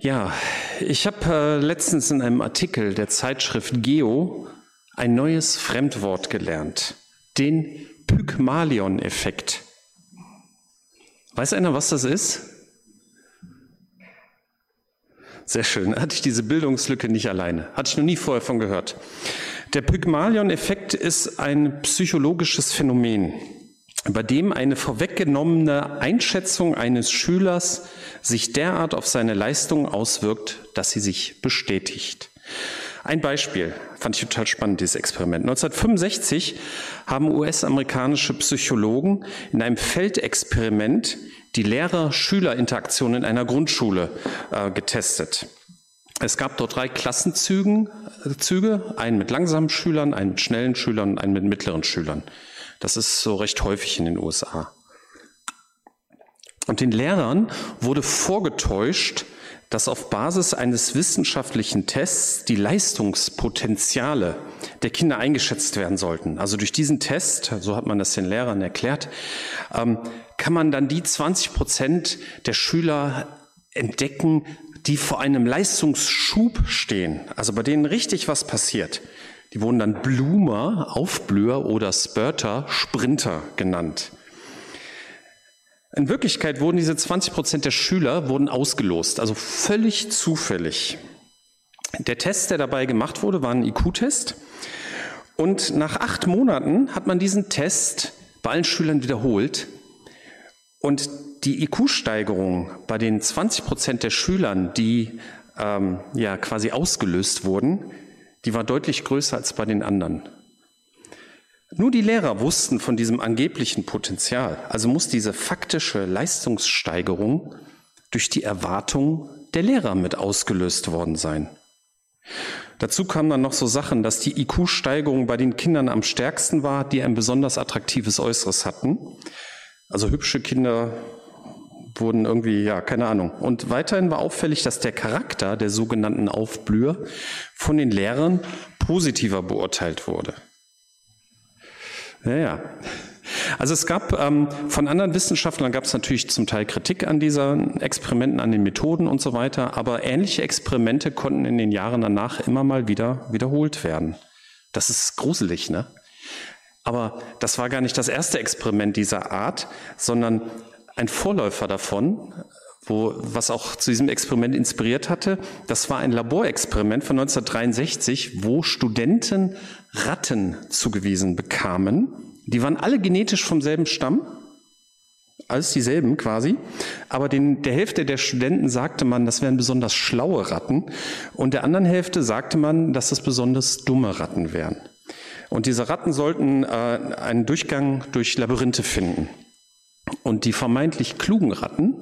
Ja, ich habe äh, letztens in einem Artikel der Zeitschrift Geo ein neues Fremdwort gelernt, den Pygmalion-Effekt. Weiß einer, was das ist? Sehr schön. Hatte ich diese Bildungslücke nicht alleine. Hatte ich noch nie vorher von gehört. Der Pygmalion-Effekt ist ein psychologisches Phänomen, bei dem eine vorweggenommene Einschätzung eines Schülers sich derart auf seine Leistung auswirkt, dass sie sich bestätigt. Ein Beispiel fand ich total spannend, dieses Experiment. 1965 haben US-amerikanische Psychologen in einem Feldexperiment die Lehrer-Schüler-Interaktion in einer Grundschule äh, getestet. Es gab dort drei Klassenzüge, äh, einen mit langsamen Schülern, einen mit schnellen Schülern und einen mit mittleren Schülern. Das ist so recht häufig in den USA. Und den Lehrern wurde vorgetäuscht, dass auf Basis eines wissenschaftlichen Tests die Leistungspotenziale der Kinder eingeschätzt werden sollten. Also durch diesen Test, so hat man das den Lehrern erklärt, ähm, kann man dann die 20 Prozent der Schüler entdecken, die vor einem Leistungsschub stehen, also bei denen richtig was passiert. Die wurden dann Bloomer, Aufblüher oder Spurter, Sprinter genannt. In Wirklichkeit wurden diese 20 Prozent der Schüler wurden ausgelost, also völlig zufällig. Der Test, der dabei gemacht wurde, war ein IQ-Test. Und nach acht Monaten hat man diesen Test bei allen Schülern wiederholt. Und die IQ-Steigerung bei den 20 Prozent der Schülern, die ähm, ja quasi ausgelöst wurden, die war deutlich größer als bei den anderen. Nur die Lehrer wussten von diesem angeblichen Potenzial, also muss diese faktische Leistungssteigerung durch die Erwartung der Lehrer mit ausgelöst worden sein. Dazu kamen dann noch so Sachen, dass die IQ-Steigerung bei den Kindern am stärksten war, die ein besonders attraktives Äußeres hatten. Also hübsche Kinder wurden irgendwie, ja, keine Ahnung. Und weiterhin war auffällig, dass der Charakter der sogenannten Aufblüher von den Lehrern positiver beurteilt wurde. Ja, ja. Also es gab ähm, von anderen Wissenschaftlern gab es natürlich zum Teil Kritik an diesen Experimenten, an den Methoden und so weiter, aber ähnliche Experimente konnten in den Jahren danach immer mal wieder wiederholt werden. Das ist gruselig, ne? Aber das war gar nicht das erste Experiment dieser Art, sondern ein Vorläufer davon, wo, was auch zu diesem Experiment inspiriert hatte. Das war ein Laborexperiment von 1963, wo Studenten Ratten zugewiesen bekamen. Die waren alle genetisch vom selben Stamm, alles dieselben quasi. Aber den, der Hälfte der Studenten sagte man, das wären besonders schlaue Ratten. Und der anderen Hälfte sagte man, dass das besonders dumme Ratten wären. Und diese Ratten sollten äh, einen Durchgang durch Labyrinthe finden. Und die vermeintlich klugen Ratten,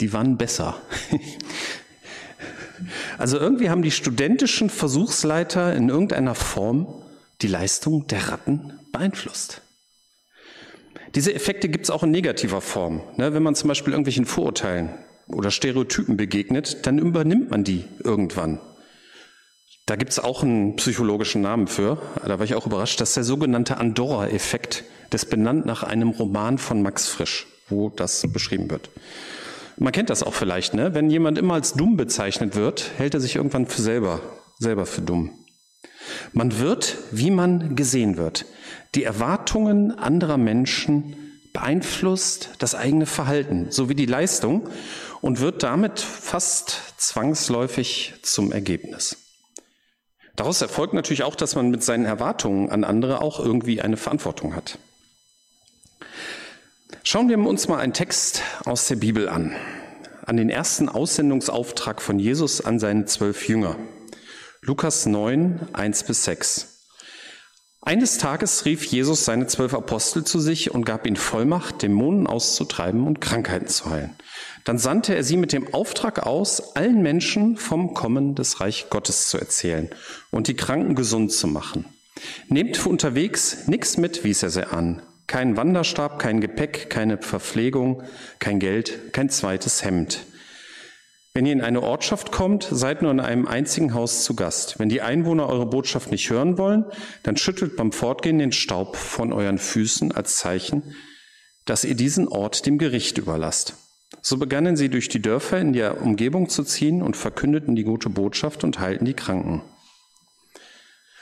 die waren besser. also irgendwie haben die studentischen Versuchsleiter in irgendeiner Form die Leistung der Ratten beeinflusst. Diese Effekte gibt es auch in negativer Form. Ne, wenn man zum Beispiel irgendwelchen Vorurteilen oder Stereotypen begegnet, dann übernimmt man die irgendwann. Da gibt es auch einen psychologischen Namen für. Da war ich auch überrascht. Das ist der sogenannte Andorra-Effekt. Das benannt nach einem Roman von Max Frisch, wo das beschrieben wird. Man kennt das auch vielleicht, ne? Wenn jemand immer als dumm bezeichnet wird, hält er sich irgendwann für selber, selber für dumm. Man wird, wie man gesehen wird. Die Erwartungen anderer Menschen beeinflusst das eigene Verhalten sowie die Leistung und wird damit fast zwangsläufig zum Ergebnis. Daraus erfolgt natürlich auch, dass man mit seinen Erwartungen an andere auch irgendwie eine Verantwortung hat. Schauen wir uns mal einen Text aus der Bibel an, an den ersten Aussendungsauftrag von Jesus an seine zwölf Jünger. Lukas 9, 1 bis 6. Eines Tages rief Jesus seine zwölf Apostel zu sich und gab ihnen Vollmacht, Dämonen auszutreiben und Krankheiten zu heilen. Dann sandte er sie mit dem Auftrag aus, allen Menschen vom Kommen des Reich Gottes zu erzählen und die Kranken gesund zu machen. Nehmt für unterwegs nichts mit, wies er sie an. Kein Wanderstab, kein Gepäck, keine Verpflegung, kein Geld, kein zweites Hemd. Wenn ihr in eine Ortschaft kommt, seid nur in einem einzigen Haus zu Gast. Wenn die Einwohner eure Botschaft nicht hören wollen, dann schüttelt beim Fortgehen den Staub von euren Füßen als Zeichen, dass ihr diesen Ort dem Gericht überlasst. So begannen sie durch die Dörfer in der Umgebung zu ziehen und verkündeten die gute Botschaft und heilten die Kranken.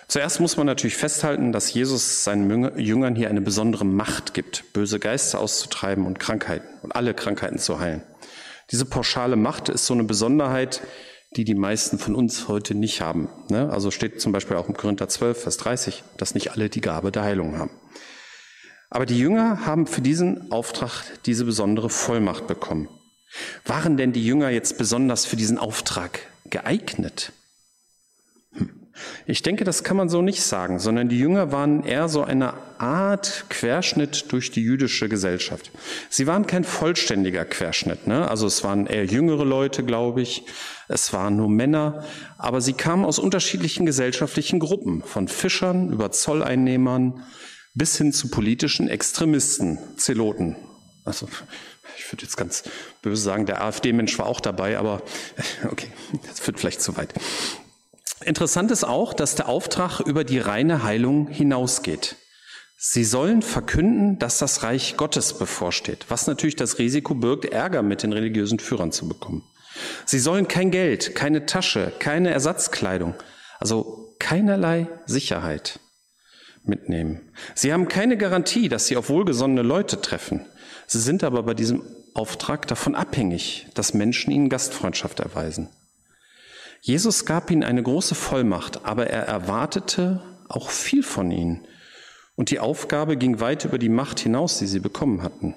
Zuerst muss man natürlich festhalten, dass Jesus seinen Jüngern hier eine besondere Macht gibt, böse Geister auszutreiben und Krankheiten und alle Krankheiten zu heilen. Diese pauschale Macht ist so eine Besonderheit, die die meisten von uns heute nicht haben. Ne? Also steht zum Beispiel auch im Korinther 12, Vers 30, dass nicht alle die Gabe der Heilung haben. Aber die Jünger haben für diesen Auftrag diese besondere Vollmacht bekommen. Waren denn die Jünger jetzt besonders für diesen Auftrag geeignet? Ich denke, das kann man so nicht sagen, sondern die Jünger waren eher so eine Art Querschnitt durch die jüdische Gesellschaft. Sie waren kein vollständiger Querschnitt, ne? also es waren eher jüngere Leute, glaube ich, es waren nur Männer, aber sie kamen aus unterschiedlichen gesellschaftlichen Gruppen, von Fischern über Zolleinnehmern bis hin zu politischen Extremisten, Zeloten. Also ich würde jetzt ganz böse sagen, der AfD-Mensch war auch dabei, aber okay, das führt vielleicht zu weit. Interessant ist auch, dass der Auftrag über die reine Heilung hinausgeht. Sie sollen verkünden, dass das Reich Gottes bevorsteht, was natürlich das Risiko birgt, Ärger mit den religiösen Führern zu bekommen. Sie sollen kein Geld, keine Tasche, keine Ersatzkleidung, also keinerlei Sicherheit mitnehmen. Sie haben keine Garantie, dass sie auf wohlgesonnene Leute treffen. Sie sind aber bei diesem Auftrag davon abhängig, dass Menschen ihnen Gastfreundschaft erweisen. Jesus gab ihnen eine große Vollmacht, aber er erwartete auch viel von ihnen. Und die Aufgabe ging weit über die Macht hinaus, die sie bekommen hatten.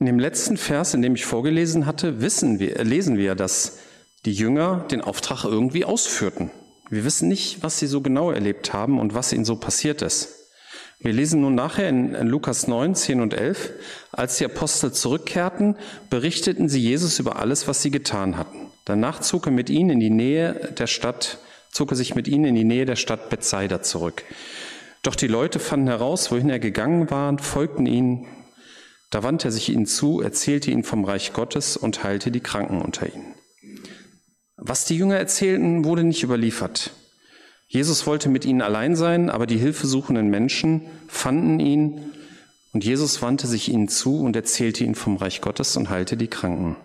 In dem letzten Vers, in dem ich vorgelesen hatte, wir, lesen wir, dass die Jünger den Auftrag irgendwie ausführten. Wir wissen nicht, was sie so genau erlebt haben und was ihnen so passiert ist. Wir lesen nun nachher in, Lukas 9, 10 und 11, als die Apostel zurückkehrten, berichteten sie Jesus über alles, was sie getan hatten. Danach zog er mit ihnen in die Nähe der Stadt, zog er sich mit ihnen in die Nähe der Stadt Bethsaida zurück. Doch die Leute fanden heraus, wohin er gegangen war, folgten ihnen. Da wandte er sich ihnen zu, erzählte ihnen vom Reich Gottes und heilte die Kranken unter ihnen. Was die Jünger erzählten, wurde nicht überliefert. Jesus wollte mit ihnen allein sein, aber die hilfesuchenden Menschen fanden ihn und Jesus wandte sich ihnen zu und erzählte ihnen vom Reich Gottes und heilte die Kranken.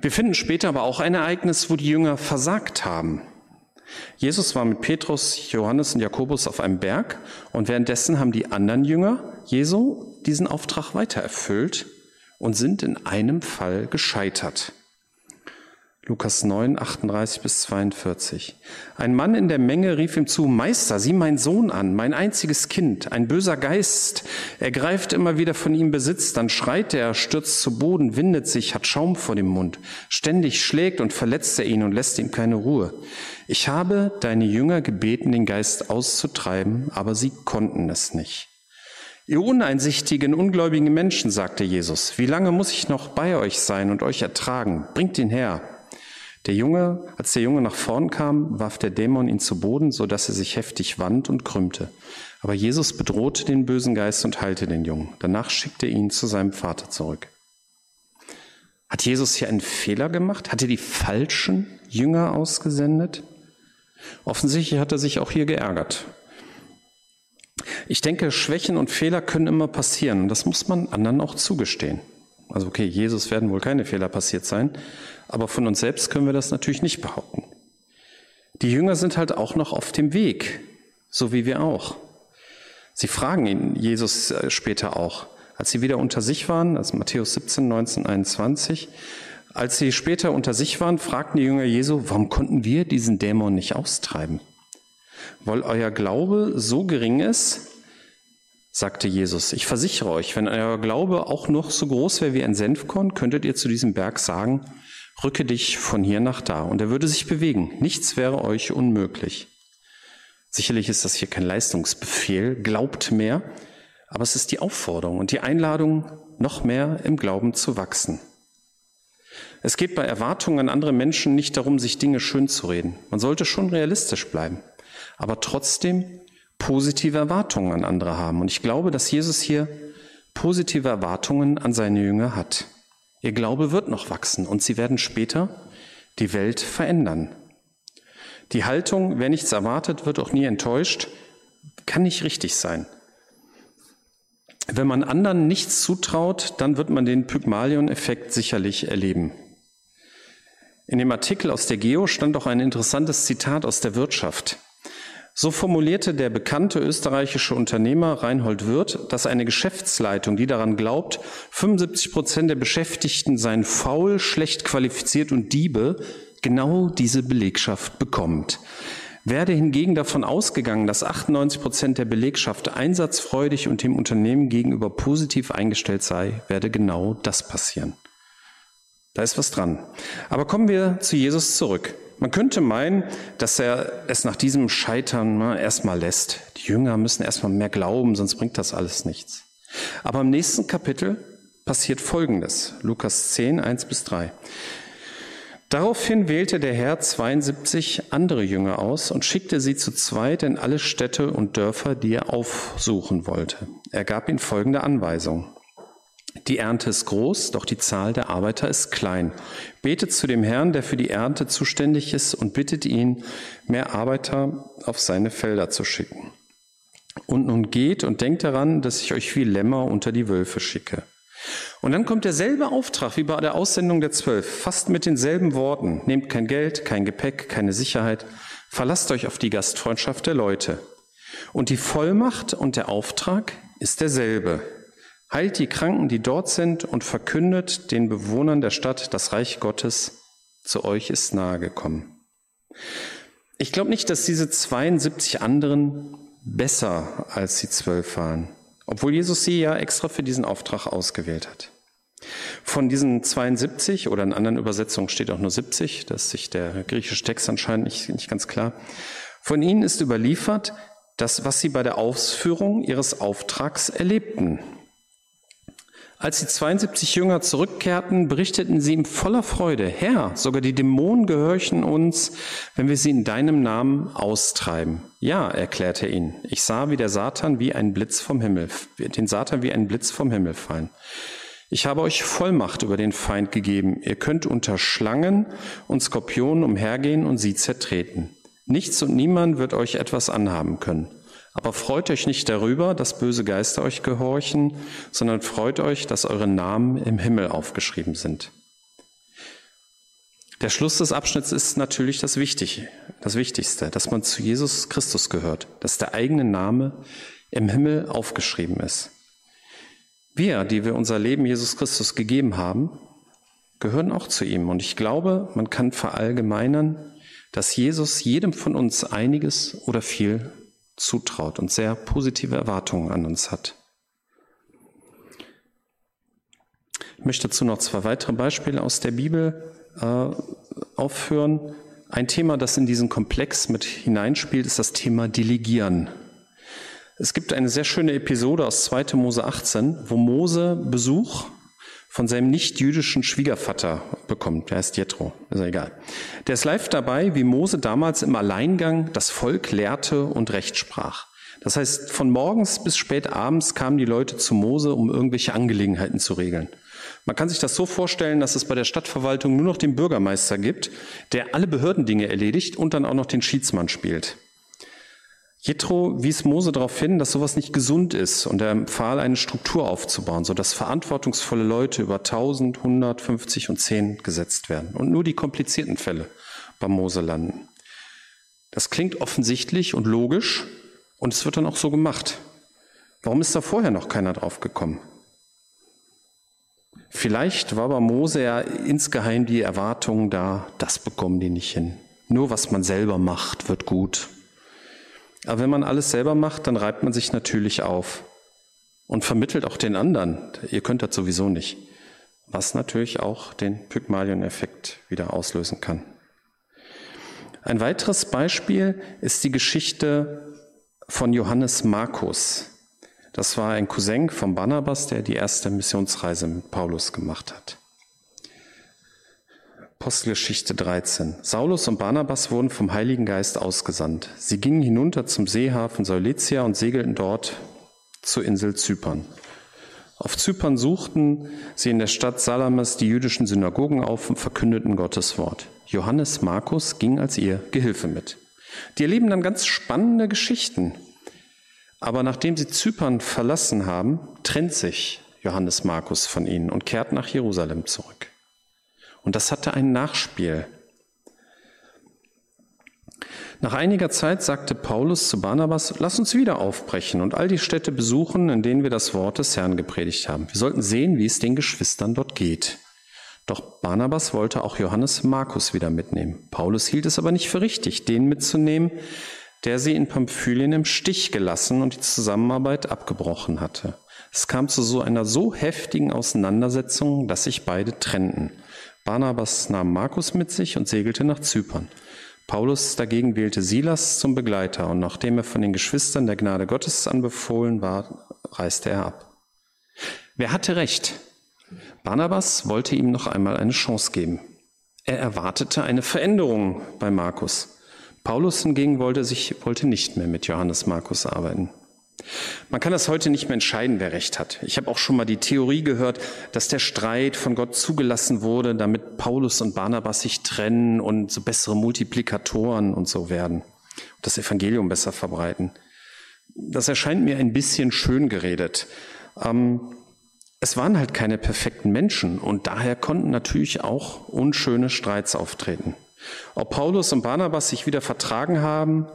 Wir finden später aber auch ein Ereignis, wo die Jünger versagt haben. Jesus war mit Petrus, Johannes und Jakobus auf einem Berg und währenddessen haben die anderen Jünger Jesu diesen Auftrag weitererfüllt und sind in einem Fall gescheitert. Lukas 9, 38 bis 42. Ein Mann in der Menge rief ihm zu, Meister, sieh mein Sohn an, mein einziges Kind, ein böser Geist. Er greift immer wieder von ihm Besitz, dann schreit er, stürzt zu Boden, windet sich, hat Schaum vor dem Mund. Ständig schlägt und verletzt er ihn und lässt ihm keine Ruhe. Ich habe deine Jünger gebeten, den Geist auszutreiben, aber sie konnten es nicht. Ihr uneinsichtigen, ungläubigen Menschen, sagte Jesus, wie lange muss ich noch bei euch sein und euch ertragen? Bringt ihn her. Der Junge, als der Junge nach vorn kam, warf der Dämon ihn zu Boden, so dass er sich heftig wand und krümmte. Aber Jesus bedrohte den bösen Geist und heilte den Jungen. Danach schickte er ihn zu seinem Vater zurück. Hat Jesus hier einen Fehler gemacht? Hat er die falschen Jünger ausgesendet? Offensichtlich hat er sich auch hier geärgert. Ich denke, Schwächen und Fehler können immer passieren. Das muss man anderen auch zugestehen. Also okay, Jesus werden wohl keine Fehler passiert sein, aber von uns selbst können wir das natürlich nicht behaupten. Die Jünger sind halt auch noch auf dem Weg, so wie wir auch. Sie fragen ihn, Jesus äh, später auch, als sie wieder unter sich waren, also Matthäus 17, 19, 21, als sie später unter sich waren, fragten die Jünger Jesu, warum konnten wir diesen Dämon nicht austreiben? Weil euer Glaube so gering ist, sagte Jesus, ich versichere euch, wenn euer Glaube auch noch so groß wäre wie ein Senfkorn, könntet ihr zu diesem Berg sagen, rücke dich von hier nach da. Und er würde sich bewegen. Nichts wäre euch unmöglich. Sicherlich ist das hier kein Leistungsbefehl, glaubt mehr, aber es ist die Aufforderung und die Einladung, noch mehr im Glauben zu wachsen. Es geht bei Erwartungen an andere Menschen nicht darum, sich Dinge schön zu reden. Man sollte schon realistisch bleiben, aber trotzdem positive Erwartungen an andere haben. Und ich glaube, dass Jesus hier positive Erwartungen an seine Jünger hat. Ihr Glaube wird noch wachsen und sie werden später die Welt verändern. Die Haltung, wer nichts erwartet, wird auch nie enttäuscht, kann nicht richtig sein. wenn man anderen nichts zutraut, dann wird man den Pygmalion-Effekt sicherlich erleben. In dem Artikel aus der Geo stand auch ein interessantes Zitat aus der Wirtschaft. So formulierte der bekannte österreichische Unternehmer Reinhold Wirth, dass eine Geschäftsleitung, die daran glaubt, 75 Prozent der Beschäftigten seien faul, schlecht qualifiziert und Diebe, genau diese Belegschaft bekommt. Werde hingegen davon ausgegangen, dass 98 Prozent der Belegschaft einsatzfreudig und dem Unternehmen gegenüber positiv eingestellt sei, werde genau das passieren. Da ist was dran. Aber kommen wir zu Jesus zurück. Man könnte meinen, dass er es nach diesem Scheitern erstmal lässt. Die Jünger müssen erstmal mehr glauben, sonst bringt das alles nichts. Aber im nächsten Kapitel passiert Folgendes. Lukas 10, 1 bis 3. Daraufhin wählte der Herr 72 andere Jünger aus und schickte sie zu zweit in alle Städte und Dörfer, die er aufsuchen wollte. Er gab ihnen folgende Anweisung. Die Ernte ist groß, doch die Zahl der Arbeiter ist klein. Betet zu dem Herrn, der für die Ernte zuständig ist, und bittet ihn, mehr Arbeiter auf seine Felder zu schicken. Und nun geht und denkt daran, dass ich euch wie Lämmer unter die Wölfe schicke. Und dann kommt derselbe Auftrag wie bei der Aussendung der Zwölf, fast mit denselben Worten. Nehmt kein Geld, kein Gepäck, keine Sicherheit. Verlasst euch auf die Gastfreundschaft der Leute. Und die Vollmacht und der Auftrag ist derselbe. Heilt die Kranken, die dort sind, und verkündet den Bewohnern der Stadt, das Reich Gottes zu euch ist nahe gekommen. Ich glaube nicht, dass diese 72 anderen besser als die zwölf waren, obwohl Jesus sie ja extra für diesen Auftrag ausgewählt hat. Von diesen 72 oder in anderen Übersetzungen steht auch nur 70, das ist sich der griechische Text anscheinend nicht, nicht ganz klar. Von ihnen ist überliefert, das, was sie bei der Ausführung ihres Auftrags erlebten. Als die 72 Jünger zurückkehrten, berichteten sie ihm voller Freude, Herr, sogar die Dämonen gehorchen uns, wenn wir sie in deinem Namen austreiben. Ja, erklärte er ihnen, ich sah wie der Satan wie ein Blitz vom Himmel, den Satan wie ein Blitz vom Himmel fallen. Ich habe euch Vollmacht über den Feind gegeben. Ihr könnt unter Schlangen und Skorpionen umhergehen und sie zertreten. Nichts und niemand wird euch etwas anhaben können. Aber freut euch nicht darüber, dass böse Geister euch gehorchen, sondern freut euch, dass eure Namen im Himmel aufgeschrieben sind. Der Schluss des Abschnitts ist natürlich das Wichtige, das Wichtigste, dass man zu Jesus Christus gehört, dass der eigene Name im Himmel aufgeschrieben ist. Wir, die wir unser Leben Jesus Christus gegeben haben, gehören auch zu ihm. Und ich glaube, man kann verallgemeinern, dass Jesus jedem von uns einiges oder viel zutraut und sehr positive Erwartungen an uns hat. Ich möchte dazu noch zwei weitere Beispiele aus der Bibel äh, aufführen. Ein Thema, das in diesen Komplex mit hineinspielt, ist das Thema Delegieren. Es gibt eine sehr schöne Episode aus 2. Mose 18, wo Mose Besuch von seinem nicht-jüdischen Schwiegervater bekommt. Der heißt Jethro, ist ja egal. Der ist live dabei, wie Mose damals im Alleingang das Volk lehrte und Recht sprach. Das heißt, von morgens bis spät abends kamen die Leute zu Mose, um irgendwelche Angelegenheiten zu regeln. Man kann sich das so vorstellen, dass es bei der Stadtverwaltung nur noch den Bürgermeister gibt, der alle Behördendinge erledigt und dann auch noch den Schiedsmann spielt. Jethro wies Mose darauf hin, dass sowas nicht gesund ist und er empfahl, eine Struktur aufzubauen, sodass verantwortungsvolle Leute über 1000, 150 und 10 gesetzt werden und nur die komplizierten Fälle bei Mose landen. Das klingt offensichtlich und logisch und es wird dann auch so gemacht. Warum ist da vorher noch keiner drauf gekommen? Vielleicht war bei Mose ja insgeheim die Erwartung da, das bekommen die nicht hin. Nur was man selber macht, wird gut. Aber wenn man alles selber macht, dann reibt man sich natürlich auf und vermittelt auch den anderen, ihr könnt das sowieso nicht, was natürlich auch den Pygmalion-Effekt wieder auslösen kann. Ein weiteres Beispiel ist die Geschichte von Johannes Markus. Das war ein Cousin von Barnabas, der die erste Missionsreise mit Paulus gemacht hat. Apostelgeschichte 13. Saulus und Barnabas wurden vom Heiligen Geist ausgesandt. Sie gingen hinunter zum Seehafen Saulitia und segelten dort zur Insel Zypern. Auf Zypern suchten sie in der Stadt Salamis die jüdischen Synagogen auf und verkündeten Gottes Wort. Johannes Markus ging als ihr Gehilfe mit. Die erleben dann ganz spannende Geschichten. Aber nachdem sie Zypern verlassen haben, trennt sich Johannes Markus von ihnen und kehrt nach Jerusalem zurück. Und das hatte ein Nachspiel. Nach einiger Zeit sagte Paulus zu Barnabas, lass uns wieder aufbrechen und all die Städte besuchen, in denen wir das Wort des Herrn gepredigt haben. Wir sollten sehen, wie es den Geschwistern dort geht. Doch Barnabas wollte auch Johannes Markus wieder mitnehmen. Paulus hielt es aber nicht für richtig, den mitzunehmen, der sie in Pamphylien im Stich gelassen und die Zusammenarbeit abgebrochen hatte. Es kam zu so einer so heftigen Auseinandersetzung, dass sich beide trennten. Barnabas nahm Markus mit sich und segelte nach Zypern. Paulus dagegen wählte Silas zum Begleiter und nachdem er von den Geschwistern der Gnade Gottes anbefohlen war, reiste er ab. Wer hatte recht? Barnabas wollte ihm noch einmal eine Chance geben. Er erwartete eine Veränderung bei Markus. Paulus hingegen wollte, sich, wollte nicht mehr mit Johannes Markus arbeiten. Man kann das heute nicht mehr entscheiden, wer recht hat. Ich habe auch schon mal die Theorie gehört, dass der Streit von Gott zugelassen wurde, damit Paulus und Barnabas sich trennen und so bessere Multiplikatoren und so werden. Und das Evangelium besser verbreiten. Das erscheint mir ein bisschen schön geredet. Ähm, es waren halt keine perfekten Menschen und daher konnten natürlich auch unschöne Streits auftreten. Ob Paulus und Barnabas sich wieder vertragen haben,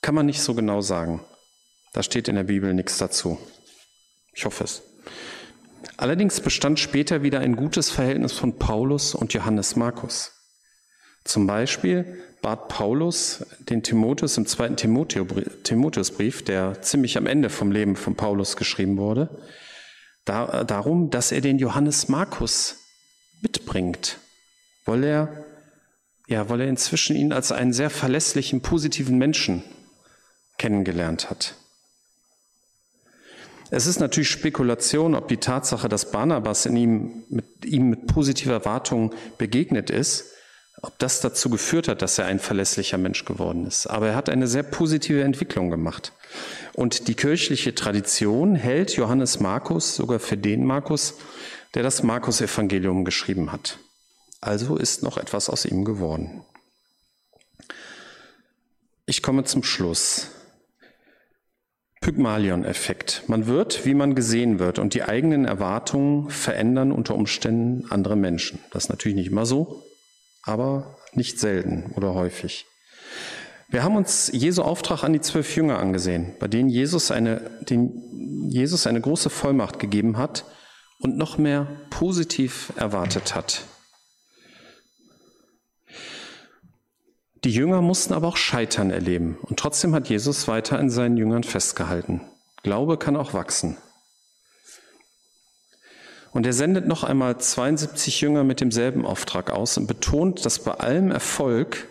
kann man nicht so genau sagen. Da steht in der Bibel nichts dazu. Ich hoffe es. Allerdings bestand später wieder ein gutes Verhältnis von Paulus und Johannes Markus. Zum Beispiel bat Paulus den Timotheus im zweiten Timotheusbrief, der ziemlich am Ende vom Leben von Paulus geschrieben wurde, darum, dass er den Johannes Markus mitbringt, weil er ja, weil er inzwischen ihn als einen sehr verlässlichen, positiven Menschen kennengelernt hat. Es ist natürlich Spekulation, ob die Tatsache, dass Barnabas in ihm mit, ihm mit positiver Erwartung begegnet ist, ob das dazu geführt hat, dass er ein verlässlicher Mensch geworden ist. Aber er hat eine sehr positive Entwicklung gemacht. Und die kirchliche Tradition hält Johannes Markus sogar für den Markus, der das Markus-Evangelium geschrieben hat. Also ist noch etwas aus ihm geworden. Ich komme zum Schluss. Pygmalion-Effekt. Man wird, wie man gesehen wird, und die eigenen Erwartungen verändern unter Umständen andere Menschen. Das ist natürlich nicht immer so, aber nicht selten oder häufig. Wir haben uns Jesu Auftrag an die zwölf Jünger angesehen, bei denen Jesus eine, den Jesus eine große Vollmacht gegeben hat und noch mehr positiv erwartet hat. Die Jünger mussten aber auch Scheitern erleben und trotzdem hat Jesus weiter in seinen Jüngern festgehalten. Glaube kann auch wachsen. Und er sendet noch einmal 72 Jünger mit demselben Auftrag aus und betont, dass bei allem Erfolg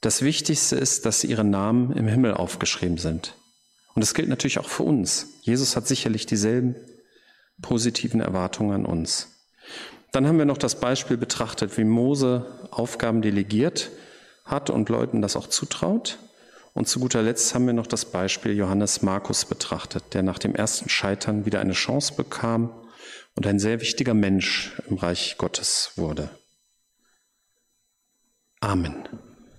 das Wichtigste ist, dass ihre Namen im Himmel aufgeschrieben sind. Und das gilt natürlich auch für uns. Jesus hat sicherlich dieselben positiven Erwartungen an uns. Dann haben wir noch das Beispiel betrachtet, wie Mose Aufgaben delegiert hat und Leuten das auch zutraut. Und zu guter Letzt haben wir noch das Beispiel Johannes Markus betrachtet, der nach dem ersten Scheitern wieder eine Chance bekam und ein sehr wichtiger Mensch im Reich Gottes wurde. Amen.